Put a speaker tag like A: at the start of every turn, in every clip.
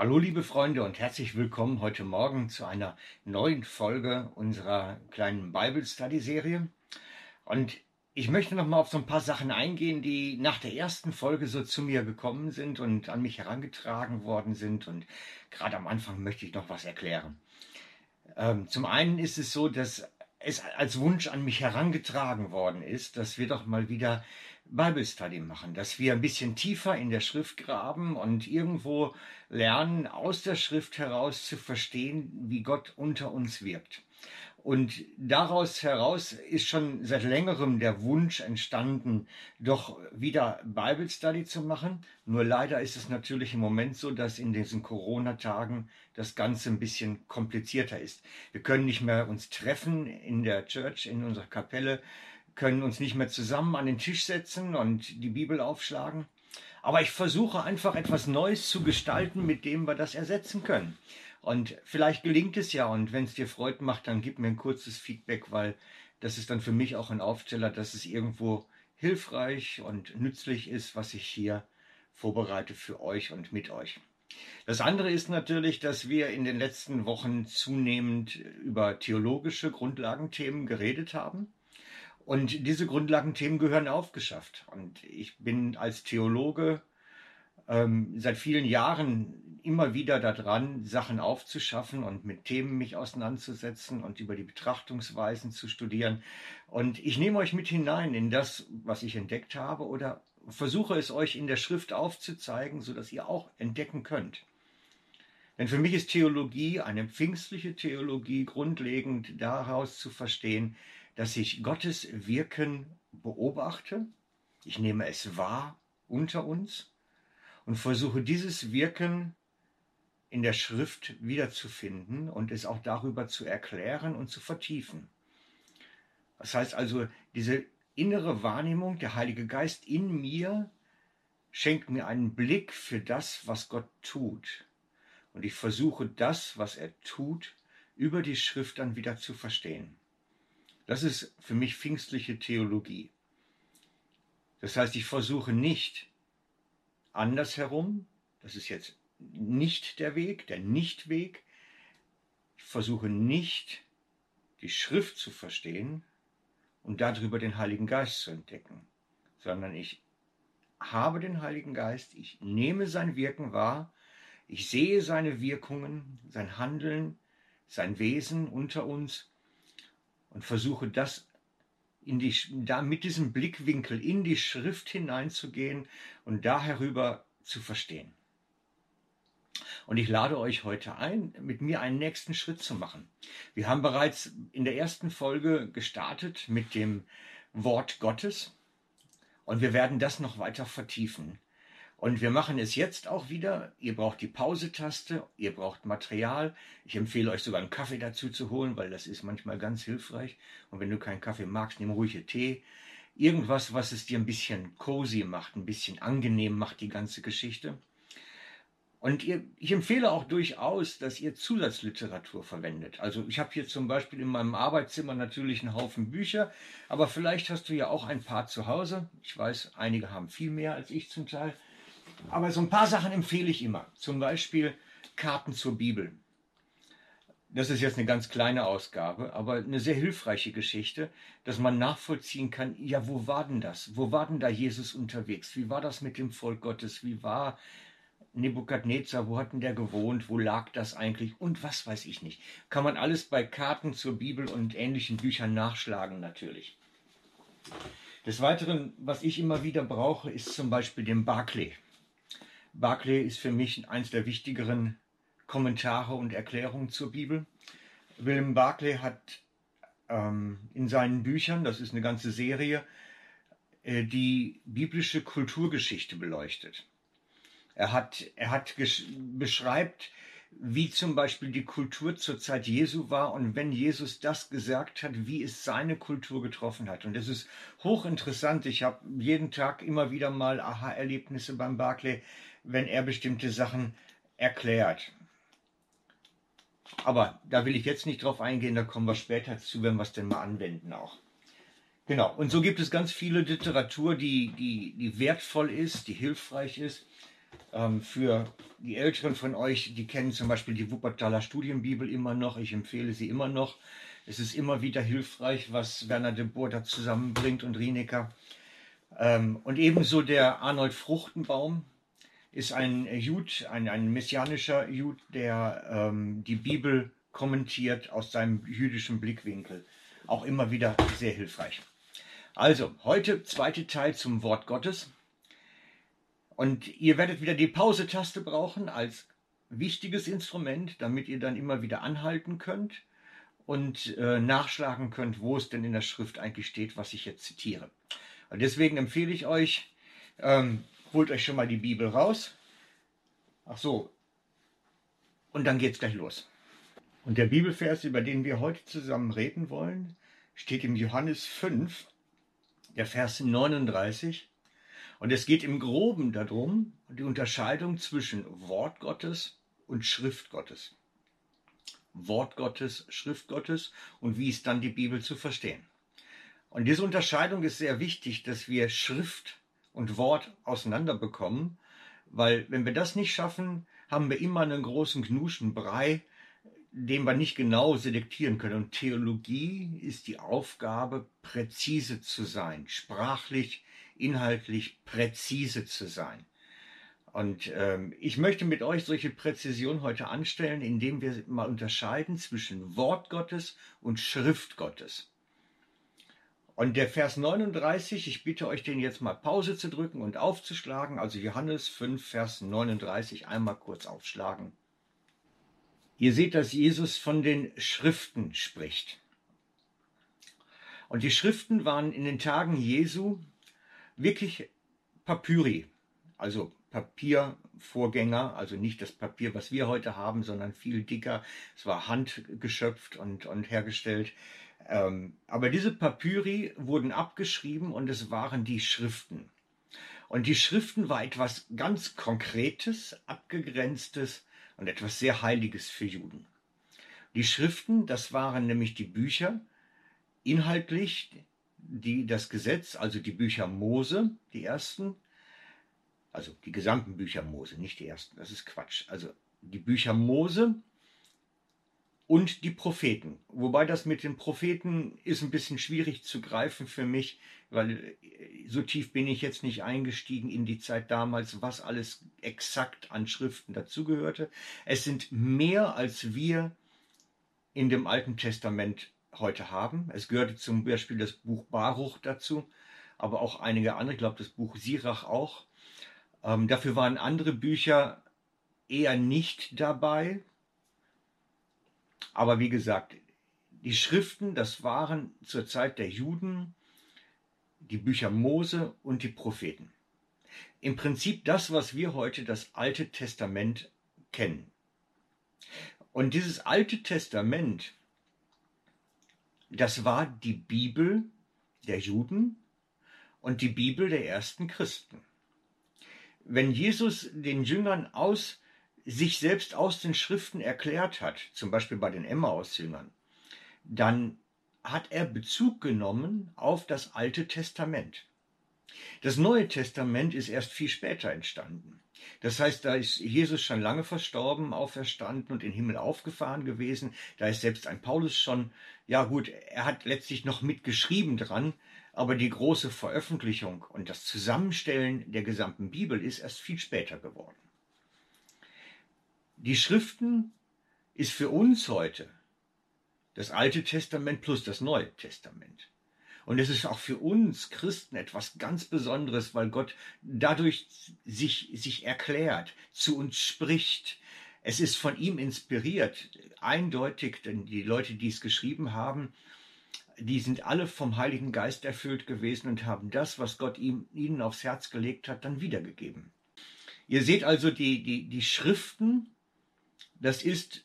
A: Hallo liebe Freunde und herzlich willkommen heute Morgen zu einer neuen Folge unserer kleinen Bible Study Serie. Und ich möchte noch mal auf so ein paar Sachen eingehen, die nach der ersten Folge so zu mir gekommen sind und an mich herangetragen worden sind. Und gerade am Anfang möchte ich noch was erklären. Ähm, zum einen ist es so, dass es als Wunsch an mich herangetragen worden ist, dass wir doch mal wieder Bible Study machen, dass wir ein bisschen tiefer in der Schrift graben und irgendwo lernen, aus der Schrift heraus zu verstehen, wie Gott unter uns wirkt. Und daraus heraus ist schon seit längerem der Wunsch entstanden, doch wieder Bible Study zu machen. Nur leider ist es natürlich im Moment so, dass in diesen Corona-Tagen das Ganze ein bisschen komplizierter ist. Wir können nicht mehr uns treffen in der Church, in unserer Kapelle, können uns nicht mehr zusammen an den Tisch setzen und die Bibel aufschlagen. Aber ich versuche einfach etwas Neues zu gestalten, mit dem wir das ersetzen können. Und vielleicht gelingt es ja und wenn es dir Freude macht, dann gib mir ein kurzes Feedback, weil das ist dann für mich auch ein Aufsteller, dass es irgendwo hilfreich und nützlich ist, was ich hier vorbereite für euch und mit euch. Das andere ist natürlich, dass wir in den letzten Wochen zunehmend über theologische Grundlagenthemen geredet haben. Und diese Grundlagenthemen gehören aufgeschafft. Und ich bin als Theologe ähm, seit vielen Jahren immer wieder daran, Sachen aufzuschaffen und mit Themen mich auseinanderzusetzen und über die Betrachtungsweisen zu studieren. Und ich nehme euch mit hinein in das, was ich entdeckt habe oder versuche es euch in der Schrift aufzuzeigen, sodass ihr auch entdecken könnt. Denn für mich ist Theologie, eine pfingstliche Theologie, grundlegend daraus zu verstehen, dass ich Gottes Wirken beobachte, ich nehme es wahr unter uns und versuche dieses Wirken in der Schrift wiederzufinden und es auch darüber zu erklären und zu vertiefen. Das heißt also, diese innere Wahrnehmung, der Heilige Geist in mir schenkt mir einen Blick für das, was Gott tut. Und ich versuche das, was er tut, über die Schrift dann wieder zu verstehen. Das ist für mich pfingstliche Theologie. Das heißt, ich versuche nicht andersherum, das ist jetzt nicht der Weg, der Nichtweg, ich versuche nicht die Schrift zu verstehen und darüber den Heiligen Geist zu entdecken, sondern ich habe den Heiligen Geist, ich nehme sein Wirken wahr, ich sehe seine Wirkungen, sein Handeln, sein Wesen unter uns und versuche das in die, da mit diesem Blickwinkel in die Schrift hineinzugehen und da herüber zu verstehen. Und ich lade euch heute ein, mit mir einen nächsten Schritt zu machen. Wir haben bereits in der ersten Folge gestartet mit dem Wort Gottes und wir werden das noch weiter vertiefen. Und wir machen es jetzt auch wieder. Ihr braucht die Pause-Taste, ihr braucht Material. Ich empfehle euch sogar einen Kaffee dazu zu holen, weil das ist manchmal ganz hilfreich. Und wenn du keinen Kaffee magst, nimm ruhige Tee. Irgendwas, was es dir ein bisschen cozy macht, ein bisschen angenehm macht, die ganze Geschichte. Und ihr, ich empfehle auch durchaus, dass ihr Zusatzliteratur verwendet. Also ich habe hier zum Beispiel in meinem Arbeitszimmer natürlich einen Haufen Bücher, aber vielleicht hast du ja auch ein paar zu Hause. Ich weiß, einige haben viel mehr als ich zum Teil. Aber so ein paar Sachen empfehle ich immer. Zum Beispiel Karten zur Bibel. Das ist jetzt eine ganz kleine Ausgabe, aber eine sehr hilfreiche Geschichte, dass man nachvollziehen kann, ja, wo war denn das? Wo war denn da Jesus unterwegs? Wie war das mit dem Volk Gottes? Wie war Nebukadnezar? Wo hat denn der gewohnt? Wo lag das eigentlich? Und was weiß ich nicht. Kann man alles bei Karten zur Bibel und ähnlichen Büchern nachschlagen natürlich. Des Weiteren, was ich immer wieder brauche, ist zum Beispiel den Barclay. Barclay ist für mich eines der wichtigeren Kommentare und Erklärungen zur Bibel. William Barclay hat ähm, in seinen Büchern, das ist eine ganze Serie, äh, die biblische Kulturgeschichte beleuchtet. Er hat, er hat beschreibt, wie zum Beispiel die Kultur zur Zeit Jesu war und wenn Jesus das gesagt hat, wie es seine Kultur getroffen hat. Und das ist hochinteressant. Ich habe jeden Tag immer wieder mal Aha-Erlebnisse beim Barclay, wenn er bestimmte Sachen erklärt. Aber da will ich jetzt nicht drauf eingehen, da kommen wir später zu, wenn wir es denn mal anwenden auch. Genau, und so gibt es ganz viele Literatur, die, die, die wertvoll ist, die hilfreich ist. Ähm, für die Älteren von euch, die kennen zum Beispiel die Wuppertaler Studienbibel immer noch. Ich empfehle sie immer noch. Es ist immer wieder hilfreich, was Werner de Boer da zusammenbringt und Rienecker. Ähm, und ebenso der Arnold Fruchtenbaum ist ein Jud, ein, ein messianischer Jud, der ähm, die Bibel kommentiert aus seinem jüdischen Blickwinkel. Auch immer wieder sehr hilfreich. Also, heute zweite Teil zum Wort Gottes. Und ihr werdet wieder die Pause-Taste brauchen als wichtiges Instrument, damit ihr dann immer wieder anhalten könnt und äh, nachschlagen könnt, wo es denn in der Schrift eigentlich steht, was ich jetzt zitiere. Und deswegen empfehle ich euch, ähm, holt euch schon mal die Bibel raus. Ach so. Und dann geht's gleich los. Und der Bibelvers, über den wir heute zusammen reden wollen, steht im Johannes 5, der Vers 39. Und es geht im Groben darum, die Unterscheidung zwischen Wort Gottes und Schrift Gottes. Wort Gottes, Schrift Gottes und wie ist dann die Bibel zu verstehen. Und diese Unterscheidung ist sehr wichtig, dass wir Schrift und Wort auseinanderbekommen, weil wenn wir das nicht schaffen, haben wir immer einen großen Knuschenbrei, den wir nicht genau selektieren können. Und Theologie ist die Aufgabe, präzise zu sein, sprachlich, inhaltlich präzise zu sein. Und ähm, ich möchte mit euch solche Präzision heute anstellen, indem wir mal unterscheiden zwischen Wort Gottes und Schrift Gottes. Und der Vers 39, ich bitte euch den jetzt mal Pause zu drücken und aufzuschlagen, also Johannes 5, Vers 39, einmal kurz aufschlagen. Ihr seht, dass Jesus von den Schriften spricht. Und die Schriften waren in den Tagen Jesu wirklich Papyri, also Papiervorgänger, also nicht das Papier, was wir heute haben, sondern viel dicker. Es war handgeschöpft und, und hergestellt. Ähm, aber diese Papyri wurden abgeschrieben und es waren die Schriften. Und die Schriften war etwas ganz Konkretes, Abgegrenztes und etwas sehr Heiliges für Juden. Die Schriften, das waren nämlich die Bücher, inhaltlich die das Gesetz, also die Bücher Mose, die ersten, also die gesamten Bücher Mose, nicht die ersten, das ist Quatsch. Also die Bücher Mose und die Propheten. Wobei das mit den Propheten ist ein bisschen schwierig zu greifen für mich, weil so tief bin ich jetzt nicht eingestiegen in die Zeit damals, was alles exakt an Schriften dazugehörte. Es sind mehr, als wir in dem Alten Testament heute haben. Es gehörte zum Beispiel das Buch Baruch dazu, aber auch einige andere, ich glaube das Buch Sirach auch. Ähm, dafür waren andere Bücher eher nicht dabei. Aber wie gesagt, die Schriften, das waren zur Zeit der Juden die Bücher Mose und die Propheten. Im Prinzip das, was wir heute das Alte Testament kennen. Und dieses Alte Testament das war die Bibel der Juden und die Bibel der ersten Christen. Wenn Jesus den Jüngern aus sich selbst aus den Schriften erklärt hat, zum Beispiel bei den Emmaus-Jüngern, dann hat er Bezug genommen auf das Alte Testament. Das Neue Testament ist erst viel später entstanden. Das heißt, da ist Jesus schon lange verstorben, auferstanden und in den Himmel aufgefahren gewesen. Da ist selbst ein Paulus schon, ja gut, er hat letztlich noch mitgeschrieben dran, aber die große Veröffentlichung und das Zusammenstellen der gesamten Bibel ist erst viel später geworden. Die Schriften ist für uns heute das Alte Testament plus das Neue Testament. Und es ist auch für uns Christen etwas ganz Besonderes, weil Gott dadurch sich, sich erklärt, zu uns spricht. Es ist von ihm inspiriert, eindeutig, denn die Leute, die es geschrieben haben, die sind alle vom Heiligen Geist erfüllt gewesen und haben das, was Gott ihm, ihnen aufs Herz gelegt hat, dann wiedergegeben. Ihr seht also die, die, die Schriften, das ist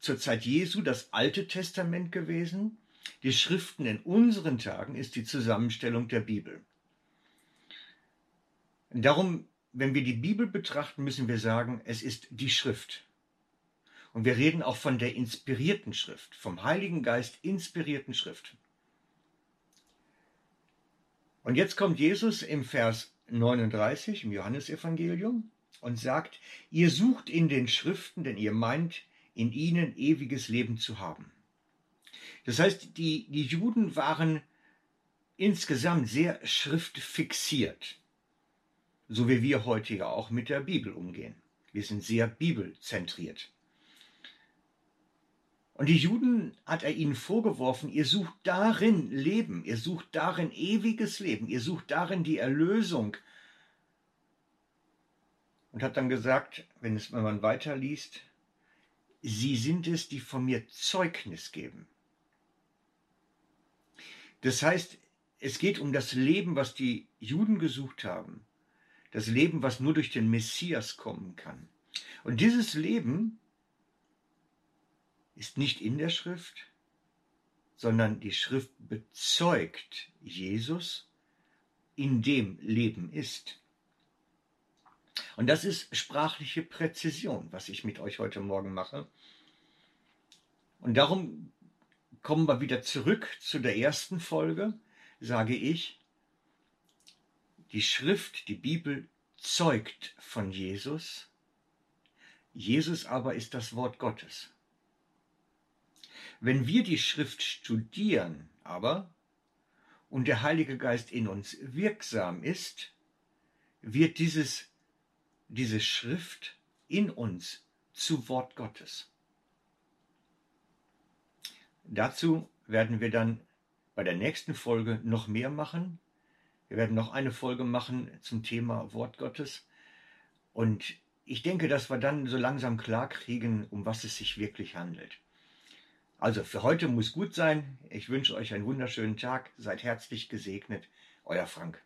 A: zur Zeit Jesu das Alte Testament gewesen. Die Schriften in unseren Tagen ist die Zusammenstellung der Bibel. Darum, wenn wir die Bibel betrachten, müssen wir sagen, es ist die Schrift. Und wir reden auch von der inspirierten Schrift, vom Heiligen Geist inspirierten Schrift. Und jetzt kommt Jesus im Vers 39 im Johannesevangelium und sagt, ihr sucht in den Schriften, denn ihr meint, in ihnen ewiges Leben zu haben. Das heißt, die, die Juden waren insgesamt sehr schriftfixiert, so wie wir heute ja auch mit der Bibel umgehen. Wir sind sehr bibelzentriert. Und die Juden hat er ihnen vorgeworfen, ihr sucht darin Leben, ihr sucht darin ewiges Leben, ihr sucht darin die Erlösung. Und hat dann gesagt, wenn, es, wenn man weiterliest, sie sind es, die von mir Zeugnis geben. Das heißt, es geht um das Leben, was die Juden gesucht haben. Das Leben, was nur durch den Messias kommen kann. Und dieses Leben ist nicht in der Schrift, sondern die Schrift bezeugt Jesus, in dem Leben ist. Und das ist sprachliche Präzision, was ich mit euch heute Morgen mache. Und darum kommen wir wieder zurück zu der ersten Folge, sage ich, die Schrift, die Bibel zeugt von Jesus, Jesus aber ist das Wort Gottes. Wenn wir die Schrift studieren, aber und der Heilige Geist in uns wirksam ist, wird dieses, diese Schrift in uns zu Wort Gottes. Dazu werden wir dann bei der nächsten Folge noch mehr machen. Wir werden noch eine Folge machen zum Thema Wort Gottes. Und ich denke, dass wir dann so langsam klar kriegen, um was es sich wirklich handelt. Also für heute muss gut sein. Ich wünsche euch einen wunderschönen Tag. Seid herzlich gesegnet. Euer Frank.